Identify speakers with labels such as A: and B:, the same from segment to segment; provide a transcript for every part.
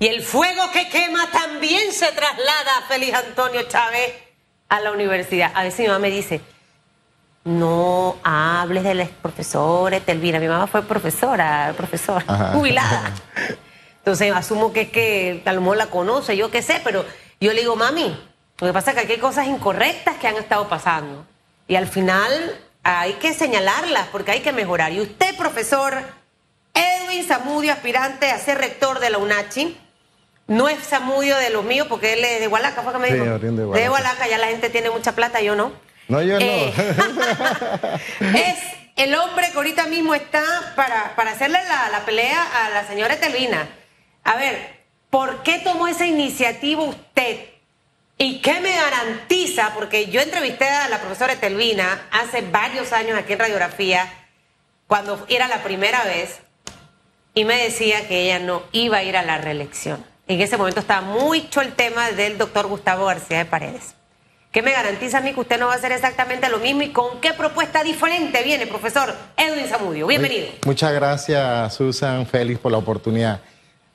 A: Y el fuego que quema también se traslada a Félix Antonio Chávez a la universidad. A veces mi mamá me dice, no hables de la profesora Telvina. Mi mamá fue profesora, profesora, jubilada. Entonces asumo que es que a lo mejor la conoce, yo qué sé, pero yo le digo, mami, lo que pasa es que aquí hay cosas incorrectas que han estado pasando. Y al final hay que señalarlas porque hay que mejorar. Y usted, profesor Edwin Zamudio, aspirante a ser rector de la UNACHI, no es Zamudio de los míos porque él es de Hualaca, fue que me dijo. de Hualaca. ya la gente tiene mucha plata, yo no.
B: No, yo no. Eh,
A: es el hombre que ahorita mismo está para, para hacerle la, la pelea a la señora Telvina. A ver, ¿por qué tomó esa iniciativa usted? ¿Y qué me garantiza? Porque yo entrevisté a la profesora Telvina hace varios años aquí en Radiografía, cuando era la primera vez, y me decía que ella no iba a ir a la reelección. En ese momento estaba mucho el tema del doctor Gustavo García de Paredes. ¿Qué me garantiza a mí que usted no va a hacer exactamente lo mismo y con qué propuesta diferente viene, profesor Edwin Zamudio? Bienvenido.
B: Muchas gracias, Susan Félix, por la oportunidad.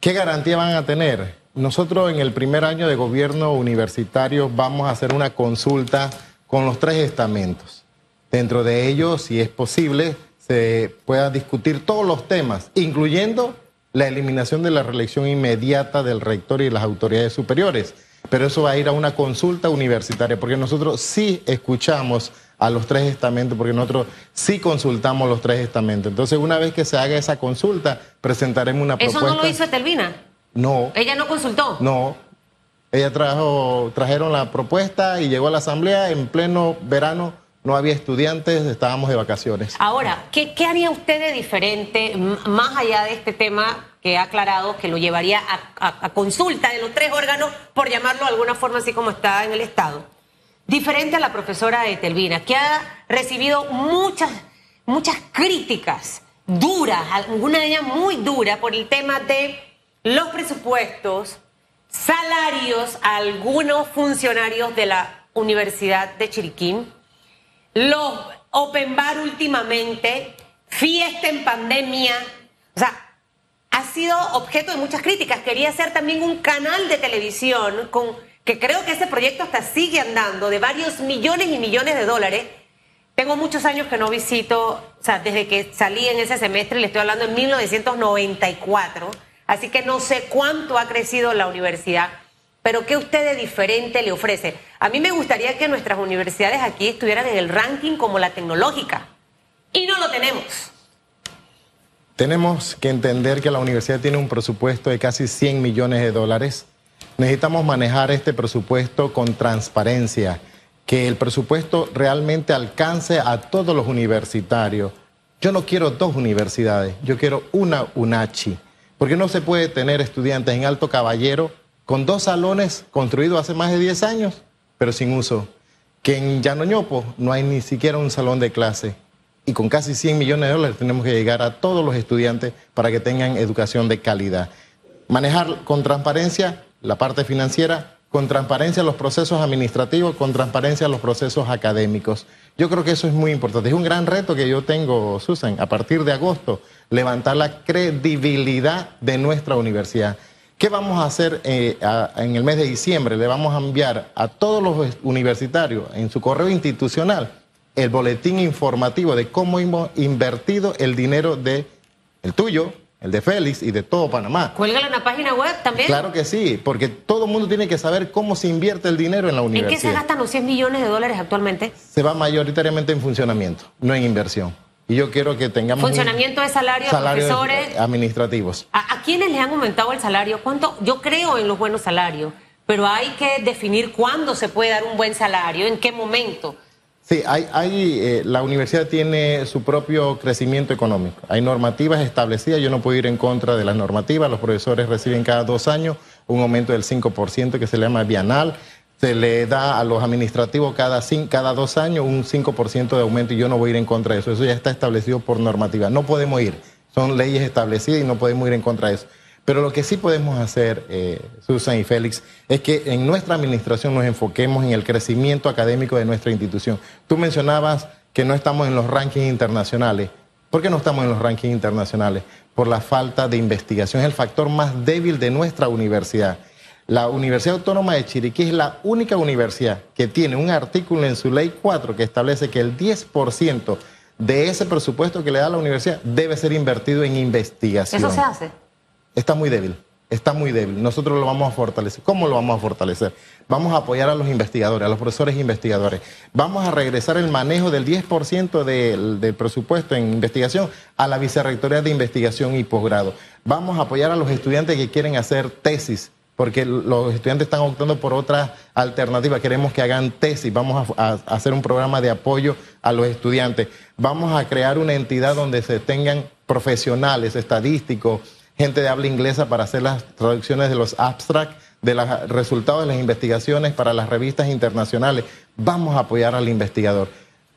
B: ¿Qué garantía van a tener? Nosotros en el primer año de gobierno universitario vamos a hacer una consulta con los tres estamentos. Dentro de ellos, si es posible, se pueda discutir todos los temas, incluyendo la eliminación de la reelección inmediata del rector y las autoridades superiores. Pero eso va a ir a una consulta universitaria, porque nosotros sí escuchamos a los tres estamentos, porque nosotros sí consultamos los tres estamentos. Entonces, una vez que se haga esa consulta, presentaremos una propuesta.
A: ¿Eso no lo hizo Etelvina?
B: No.
A: ¿Ella no consultó?
B: No. Ella trajo, trajeron la propuesta y llegó a la asamblea en pleno verano. No había estudiantes, estábamos de vacaciones.
A: Ahora, ¿qué, haría usted de diferente, más allá de este tema que ha aclarado, que lo llevaría a, consulta de los tres órganos, por llamarlo de alguna forma así como está en el Estado? Diferente a la profesora Etelvina, que ha recibido muchas, muchas críticas duras, alguna de ellas muy duras, por el tema de los presupuestos, salarios a algunos funcionarios de la Universidad de Chiriquín, los Open Bar últimamente, fiesta en pandemia, o sea, ha sido objeto de muchas críticas. Quería hacer también un canal de televisión con que creo que ese proyecto hasta sigue andando de varios millones y millones de dólares. Tengo muchos años que no visito, o sea, desde que salí en ese semestre, le estoy hablando en 1994 Así que no sé cuánto ha crecido la universidad, pero ¿qué usted de diferente le ofrece? A mí me gustaría que nuestras universidades aquí estuvieran en el ranking como la tecnológica. Y no lo tenemos.
B: Tenemos que entender que la universidad tiene un presupuesto de casi 100 millones de dólares. Necesitamos manejar este presupuesto con transparencia, que el presupuesto realmente alcance a todos los universitarios. Yo no quiero dos universidades, yo quiero una UNACHI porque no se puede tener estudiantes en Alto Caballero con dos salones construidos hace más de 10 años, pero sin uso. Que en Llanoñopo no hay ni siquiera un salón de clase. Y con casi 100 millones de dólares tenemos que llegar a todos los estudiantes para que tengan educación de calidad. Manejar con transparencia la parte financiera, con transparencia los procesos administrativos, con transparencia los procesos académicos. Yo creo que eso es muy importante. Es un gran reto que yo tengo, Susan, a partir de agosto, levantar la credibilidad de nuestra universidad. ¿Qué vamos a hacer eh, en el mes de diciembre? Le vamos a enviar a todos los universitarios en su correo institucional el boletín informativo de cómo hemos invertido el dinero de el tuyo, el de Félix y de todo Panamá.
A: Cuélgalo en la página web también.
B: Claro que sí, porque todo el mundo tiene que saber cómo se invierte el dinero en la universidad. ¿En
A: qué se gastan los 100 millones de dólares actualmente?
B: Se va mayoritariamente en funcionamiento, no en inversión. Y yo quiero que tengamos.
A: Funcionamiento de salario, profesores.
B: Administrativos.
A: ¿A, ¿A quiénes le han aumentado el salario? ¿Cuánto? Yo creo en los buenos salarios, pero hay que definir cuándo se puede dar un buen salario, en qué momento.
B: Sí, hay, hay eh, la universidad tiene su propio crecimiento económico. Hay normativas establecidas, yo no puedo ir en contra de las normativas. Los profesores reciben cada dos años un aumento del 5% que se le llama bienal. Se le da a los administrativos cada, cada dos años un 5% de aumento y yo no voy a ir en contra de eso. Eso ya está establecido por normativa. No podemos ir. Son leyes establecidas y no podemos ir en contra de eso. Pero lo que sí podemos hacer, eh, Susan y Félix, es que en nuestra administración nos enfoquemos en el crecimiento académico de nuestra institución. Tú mencionabas que no estamos en los rankings internacionales. ¿Por qué no estamos en los rankings internacionales? Por la falta de investigación. Es el factor más débil de nuestra universidad. La Universidad Autónoma de Chiriquí es la única universidad que tiene un artículo en su ley 4 que establece que el 10% de ese presupuesto que le da la universidad debe ser invertido en investigación.
A: ¿Eso se hace?
B: Está muy débil, está muy débil. Nosotros lo vamos a fortalecer. ¿Cómo lo vamos a fortalecer? Vamos a apoyar a los investigadores, a los profesores investigadores. Vamos a regresar el manejo del 10% del, del presupuesto en investigación a la Vicerrectoría de Investigación y Posgrado. Vamos a apoyar a los estudiantes que quieren hacer tesis porque los estudiantes están optando por otra alternativa. Queremos que hagan tesis, vamos a, hacer un programa de apoyo a los estudiantes. Vamos a crear una entidad donde se tengan profesionales, estadísticos, gente de habla inglesa para hacer las traducciones de los abstracts, de los resultados de las investigaciones para las revistas internacionales. Vamos a apoyar al investigador.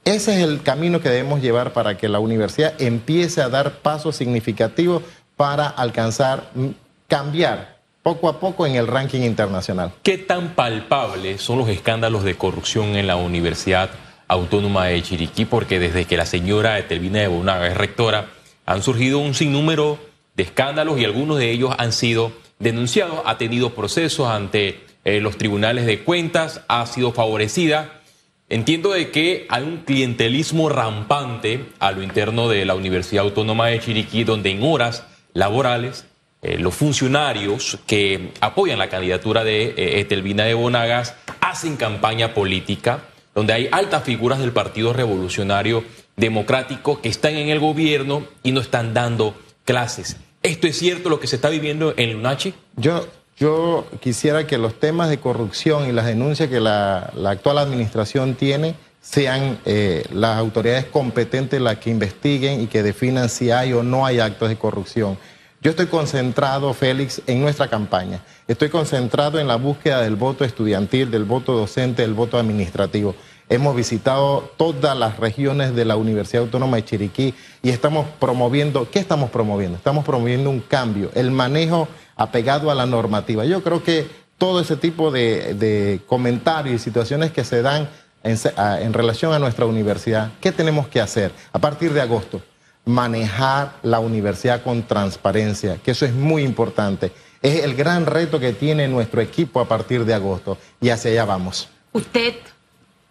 B: Ese es el camino que debemos llevar para que la universidad empiece a dar pasos significativos para alcanzar, mm, cambiar poco a poco en el ranking internacional.
C: ¿Qué tan palpables son los escándalos de corrupción en la Universidad Autónoma de Chiriquí? Porque desde que la señora Etelvina de Bonaga es rectora, han surgido un sinnúmero de escándalos y algunos de ellos han sido denunciados. Ha tenido procesos ante eh, los tribunales de cuentas, ha sido favorecida. Entiendo de que hay un clientelismo rampante a lo interno de la Universidad Autónoma de Chiriquí, donde en horas laborales eh, los funcionarios que apoyan la candidatura de eh, de Bonagas hacen campaña política, donde hay altas figuras del Partido Revolucionario Democrático que están en el gobierno y no están dando clases. ¿Esto es cierto lo que se está viviendo en Lunachi?
B: Yo, yo quisiera que los temas de corrupción y las denuncias que la, actual administración tiene sean eh, las autoridades competentes las que investiguen y que definan si hay o no hay actos de corrupción. Yo estoy concentrado, Félix, en nuestra campaña. Estoy concentrado en la búsqueda del voto estudiantil, del voto docente, del voto administrativo. Hemos visitado todas las regiones de la Universidad Autónoma de Chiriquí y estamos promoviendo, ¿qué estamos promoviendo? Estamos promoviendo un cambio, el manejo apegado a la normativa. Yo creo que todo ese tipo de, comentarios y situaciones que se dan en, en relación a nuestra universidad, ¿qué tenemos que hacer a partir de agosto? Manejar la universidad con transparencia, que eso es muy importante. Es el gran reto que tiene nuestro equipo a partir de agosto y hacia allá vamos.
A: Usted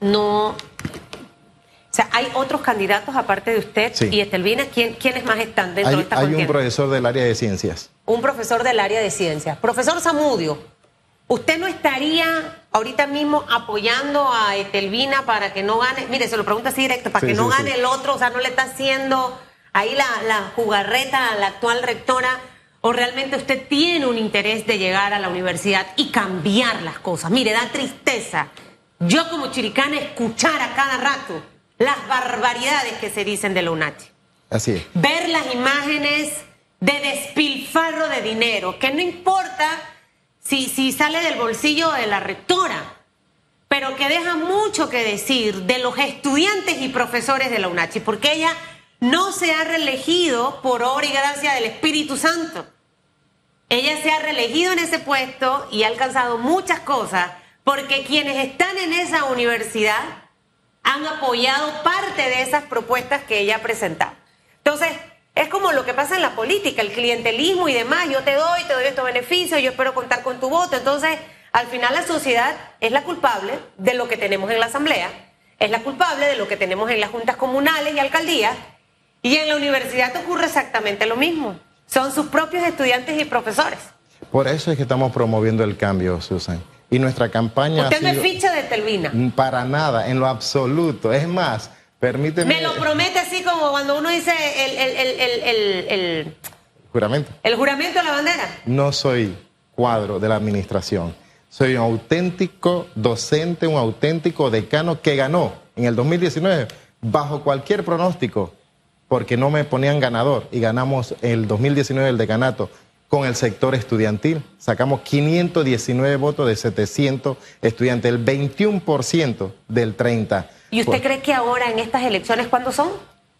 A: no... O sea, ¿hay otros candidatos aparte de usted y Estelvina? ¿Quién, ¿Quiénes más están dentro de esta
B: Hay un profesor del área de ciencias.
A: Un profesor del área de ciencias. Profesor Zamudio, ¿usted no estaría ahorita mismo apoyando a Etelvina para que no gane? Mire, se lo pregunto así directo, para que no gane el otro, o sea, no le está haciendo ahí la, la jugarreta a la actual rectora o realmente usted tiene un interés de llegar a la universidad y cambiar las cosas. Mire, da tristeza. Yo como chiricana escuchar a cada rato las barbaridades que se dicen de la UNACHI.
B: Así es.
A: Ver las imágenes de despilfarro de dinero, que no importa si, si sale del bolsillo de la rectora, pero que deja mucho que decir de los estudiantes y profesores de la UNACHI, porque ella no se ha reelegido por obra y gracia del Espíritu Santo. Ella se ha reelegido en ese puesto y ha alcanzado muchas cosas porque quienes están en esa universidad han apoyado parte de esas propuestas que ella ha presentado. Entonces, es como lo que pasa en la política, el clientelismo y demás. Yo te doy, te doy estos beneficios, yo espero contar con tu voto. Entonces, al final la sociedad es la culpable de lo que tenemos en la asamblea, es la culpable de lo que tenemos en las juntas comunales y alcaldías y en la universidad ocurre exactamente lo mismo. Son sus propios estudiantes y profesores.
B: Por eso es que estamos promoviendo el cambio, Susan. Y nuestra campaña.
A: Usted no es ficha de Telvina.
B: Para nada, en lo absoluto. Es más, permíteme.
A: Me lo promete así como cuando uno dice el, el, el
B: juramento.
A: El juramento de la bandera.
B: No soy cuadro de la administración. Soy un auténtico docente, un auténtico decano que ganó en el 2019 bajo cualquier pronóstico porque no me ponían ganador y ganamos el 2019 el decanato con el sector estudiantil. Sacamos 519 votos de 700 estudiantes, el 21% del 30%.
A: ¿Y usted cree que ahora en estas elecciones cuándo son?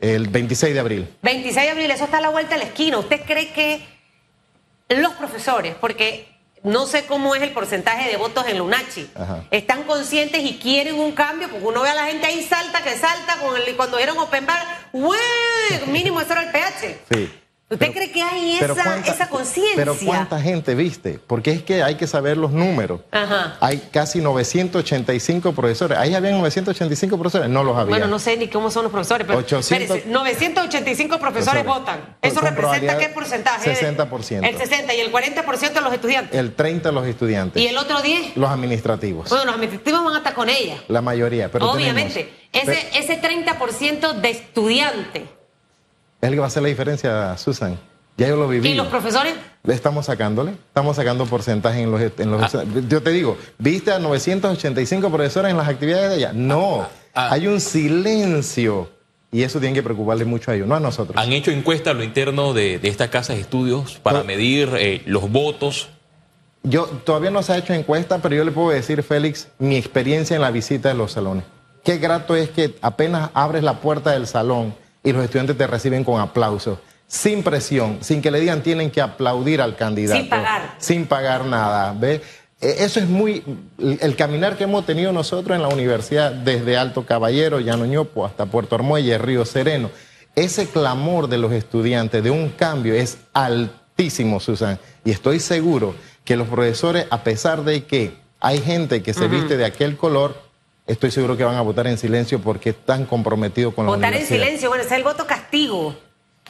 B: El 26 de abril.
A: 26 de abril, eso está a la vuelta de la esquina. ¿Usted cree que los profesores, porque no sé cómo es el porcentaje de votos en Lunachi.
B: Ajá.
A: Están conscientes y quieren un cambio, porque uno ve a la gente ahí salta, que salta, con el, cuando dieron Open Bar. Mínimo eso era el pH.
B: Sí.
A: ¿Usted
B: Pero-
A: cree que hay esa, conciencia?
B: Pero ¿cuánta gente viste? Porque es que hay que saber los números.
A: Ajá.
B: Hay casi 985 profesores. Ahí habían 985 profesores. No los había.
A: Bueno, no sé ni cómo son los profesores, pero
B: 800
A: espérese, 985 profesores
B: Profesores.
A: votan. ¿Eso representa qué porcentaje?
B: 60%.
A: El 60 y el 40% de los estudiantes.
B: El 30 los estudiantes.
A: ¿Y el otro 10?
B: Los administrativos.
A: Bueno, los administrativos van a estar con ella.
B: la mayoría. Pero
A: Obviamente.
B: tenemos-
A: ese, ese 30% de estudiantes.
B: Es el que va a hacer la diferencia, Susan. Ya yo lo viví.
A: ¿Y los profesores?
B: Estamos sacándole, estamos sacando porcentaje en los... En los
C: Ah.
B: Yo te digo, ¿viste a 985 profesores en las actividades de ella? No,
C: Ah.
B: hay un silencio y eso tiene que preocuparle mucho a ellos, no a nosotros.
C: Han hecho encuestas a lo interno de, de esta casa de estudios para
B: No.
C: medir eh, los votos.
B: Yo todavía no se ha hecho encuesta, pero yo le puedo decir, Félix, mi experiencia en la visita de los salones. Qué grato es que apenas abres la puerta del salón y los estudiantes te reciben con aplausos, sin presión, sin que le digan tienen que aplaudir al candidato.
A: Sin pagar.
B: Sin pagar nada, ¿ve? Eh, Eso es muy el el caminar que hemos tenido nosotros en la universidad desde Alto Caballero, Llano Ñopo hasta Puerto Armuelle, Río Sereno. Ese clamor de los estudiantes de un cambio es altísimo, Susan, y estoy seguro que los profesores, a pesar de que hay gente que se viste de aquel color, estoy seguro que van a votar en silencio porque están comprometidos con la
A: Votar en silencio. Bueno, ese es el voto castigo.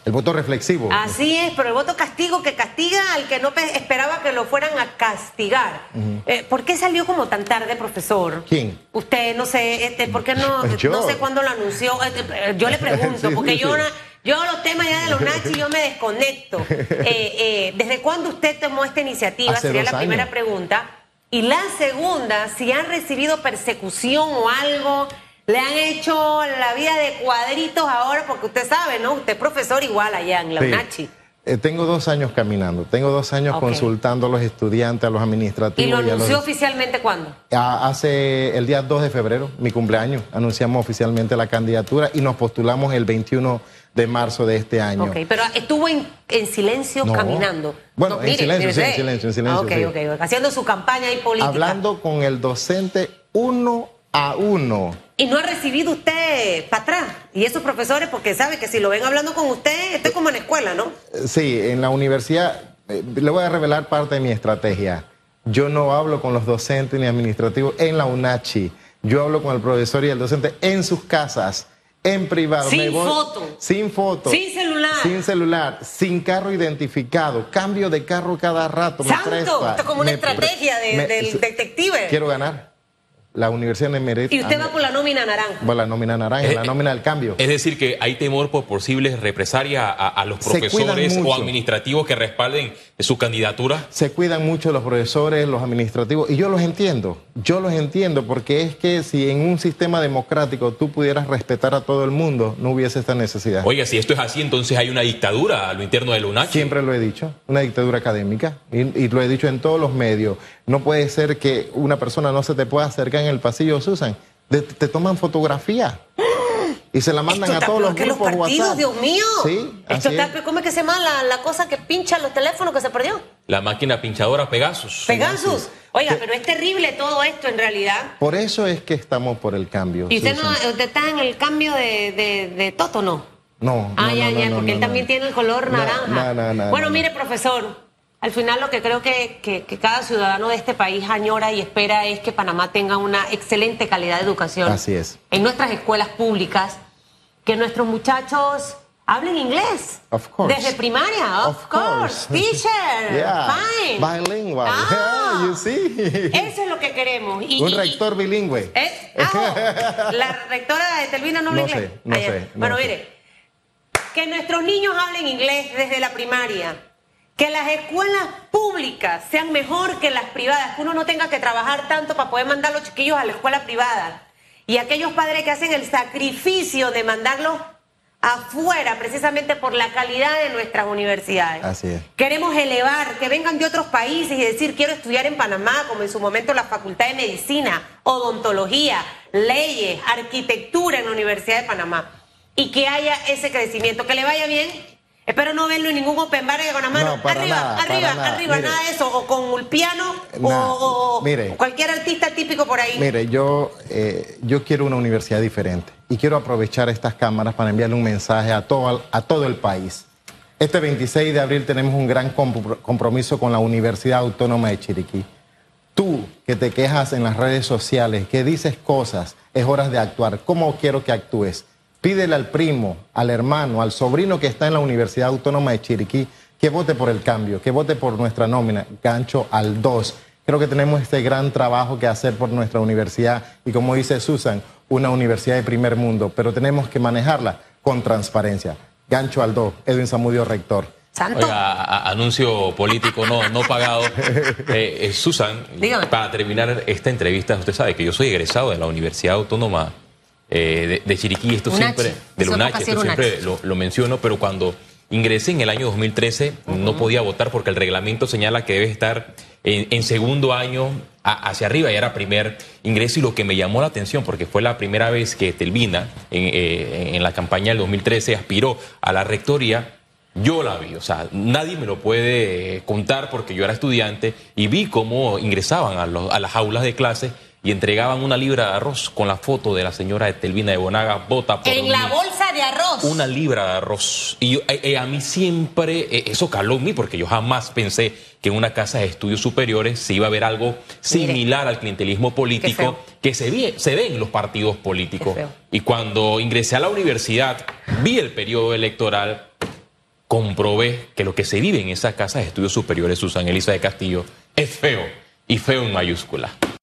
B: El voto reflexivo.
A: Así es, pero el voto castigo que castiga al que no pe- esperaba que lo fueran a castigar. Eh, ¿Por qué salió como tan tarde, profesor?
B: ¿Quién?
A: Usted, no sé, este, ¿por qué no, no sé cuándo lo anunció? Este, eh, yo le pregunto,
B: Sí,
A: porque
B: sí,
A: yo,
B: sí.
A: yo los temas ya de los nachis yo me desconecto. Eh, eh, ¿Desde cuándo usted tomó esta iniciativa?
B: Hace
A: Sería la primera pregunta. Y la segunda, si han recibido persecución o algo, le han hecho la vida de cuadritos ahora, porque usted sabe, ¿no? Usted es profesor igual allá en la
B: Sí.
A: UNACHI.
B: Eh, tengo dos años caminando, tengo dos años consultando a los estudiantes, a los
A: ¿Y
B: administrativos.
A: lo
B: a los-
A: anunció oficialmente cuándo?
B: A- Hace el día 2 de febrero, mi cumpleaños, anunciamos oficialmente la candidatura y nos postulamos el 21 de marzo de este año.
A: Ok, pero estuvo en, en silencio
B: No.
A: caminando.
B: Bueno, en silencio, sí, en silencio, en silencio, sí.
A: ok, ok. Haciendo su campaña ahí política.
B: Hablando con el docente uno a uno.
A: Y no ha recibido usted para atrás. Y esos profesores, porque sabe que si lo ven hablando con usted, esto es como en la escuela, ¿no?
B: Eh, Sí, en la universidad, eh, le voy a revelar parte de mi estrategia. Yo no hablo con los docentes ni administrativos en la UNACHI. Yo hablo con el profesor y el docente en sus casas, en privado.
A: Sin
B: Me voy-
A: foto.
B: Sin foto.
A: Sin celular.
B: Sin celular, sin carro identificado. Cambio de carro cada rato. me
A: ¡Santo!
B: presta,
A: Esto es como una
B: me
A: estrategia de-
B: me-
A: del detective.
B: Quiero ganar. La Universidad de Mérida.
A: Y usted va por la nómina naranja.
B: Por la nómina naranja,
C: Eh,
B: la nómina del cambio.
C: Es decir, que hay temor por posibles represalias a, a los profesores o administrativos que respalden su candidatura.
B: Se cuidan mucho los profesores, los administrativos, y yo los entiendo, yo los entiendo, porque es que si en un sistema democrático tú pudieras respetar a todo el mundo, no hubiese esta necesidad.
C: Oiga, si esto es así, entonces hay una dictadura a lo interno de la UNACH.
B: Siempre lo he dicho, una dictadura académica, y, y lo he dicho en todos los medios. No puede ser que una persona no se te pueda acercar en el pasillo, Susan. De- te toman fotografía y se la mandan
A: Esto
B: a todos los
A: que los
B: grupos
A: partidos,
B: WhatsApp.
A: Dios mío.
B: Sí,
A: Esto
B: así
A: está
B: es.
A: peor. ¿Cómo es que se llama la, la cosa que pincha los teléfonos que se perdió?
C: La máquina pinchadora Pegasus.
A: Pegasus. Oiga,
B: Que-
A: pero es terrible todo esto en realidad.
B: Por eso es que estamos por el cambio.
A: ¿Y usted,
B: Susan.
A: no, usted está en el cambio de, de, de Toto, no?
B: No.
A: Ah,
B: no,
A: ya,
B: no,
A: ya,
B: no,
A: porque
B: no,
A: él
B: no.
A: también tiene el color naranja.
B: no, no, no,
A: bueno,
B: no, no.
A: mire, profesor, al final lo que creo que, que- que cada ciudadano de este país añora y espera es que Panamá tenga una excelente calidad de educación.
B: Así es.
A: En nuestras escuelas públicas, que nuestros muchachos hablen inglés.
B: Of course.
A: Desde primaria, of,
B: Of
A: course.
B: course.
A: Teacher,
B: Yeah.
A: fine.
B: Bilingual.
A: Ah.
B: Yeah, you see.
A: Eso es lo que queremos. Y-
B: Un rector bilingüe.
A: ¿Eh? Ah, la rectora de Telvina no habla
B: No
A: inglés.
B: sé, no sé, no
A: bueno,
B: sé.
A: mire, que nuestros niños hablen inglés desde la primaria, que las escuelas públicas sean mejor que las privadas, que uno no tenga que trabajar tanto para poder mandar a los chiquillos a la escuela privada. Y aquellos padres que hacen el sacrificio de mandarlos afuera precisamente por la calidad de nuestras universidades.
B: Así es.
A: Queremos elevar, que vengan de otros países y decir, quiero estudiar en Panamá, como en su momento la Facultad de Medicina, odontología, leyes, arquitectura en la Universidad de Panamá. Y que haya ese crecimiento, que le vaya bien. Espero no verlo en ningún open bar con la mano
B: No, para
A: arriba,
B: nada,
A: arriba,
B: para nada.
A: arriba,
B: Mire.
A: nada de eso, o con el piano, o-
B: Nada.
A: o,
B: Mire.
A: cualquier artista típico por ahí.
B: Mire, yo, eh, yo quiero una universidad diferente y quiero aprovechar estas cámaras para enviarle un mensaje a todo, a todo el país. Este 26 de abril tenemos un gran compro- compromiso con la Universidad Autónoma de Chiriquí. Tú que te quejas en las redes sociales, que dices cosas, es hora de actuar. ¿Cómo quiero que actúes? Pídele al primo, al hermano, al sobrino que está en la Universidad Autónoma de Chiriquí que vote por el cambio, que vote por nuestra nómina, gancho al 2. Creo que tenemos este gran trabajo que hacer por nuestra universidad y como dice Susan, una universidad de primer mundo, pero tenemos que manejarla con transparencia. Gancho al 2, Edwin Zamudio, rector.
A: Santo.
C: Oiga, a- a- anuncio político no, no pagado. Eh, eh, Susan,
A: Dígame.
C: para terminar esta entrevista, usted sabe que yo soy egresado de la Universidad Autónoma eh, de, de Chiriquí, esto siempre, de
A: toca
C: esto siempre lo, lo menciono, pero cuando ingresé en el año 2013 no podía votar porque el reglamento señala que debe estar en, en segundo año a- hacia arriba y era primer ingreso y lo que me llamó la atención porque fue la primera vez que Telvina en, eh, en la campaña del 2013 aspiró a la rectoría yo la vi, o sea, nadie me lo puede eh, contar porque yo era estudiante y vi cómo ingresaban a, los- a las aulas de clase y entregaban una libra de arroz con la foto de la señora Etelvina de Bonaga, vota por
A: en la
C: mí".
A: bolsa de arroz.
C: Una libra de arroz. Y yo- eh, eh, a mí siempre eh, eso caló en mí porque yo jamás pensé que en una casa de estudios superiores se iba a ver algo similar al clientelismo político que se ve, se ve en los partidos políticos. Y cuando ingresé a la universidad, vi el periodo electoral, comprobé que lo que se vive en esa casa de estudios superiores, Susan Elisa de Castillo, es feo y feo en mayúscula.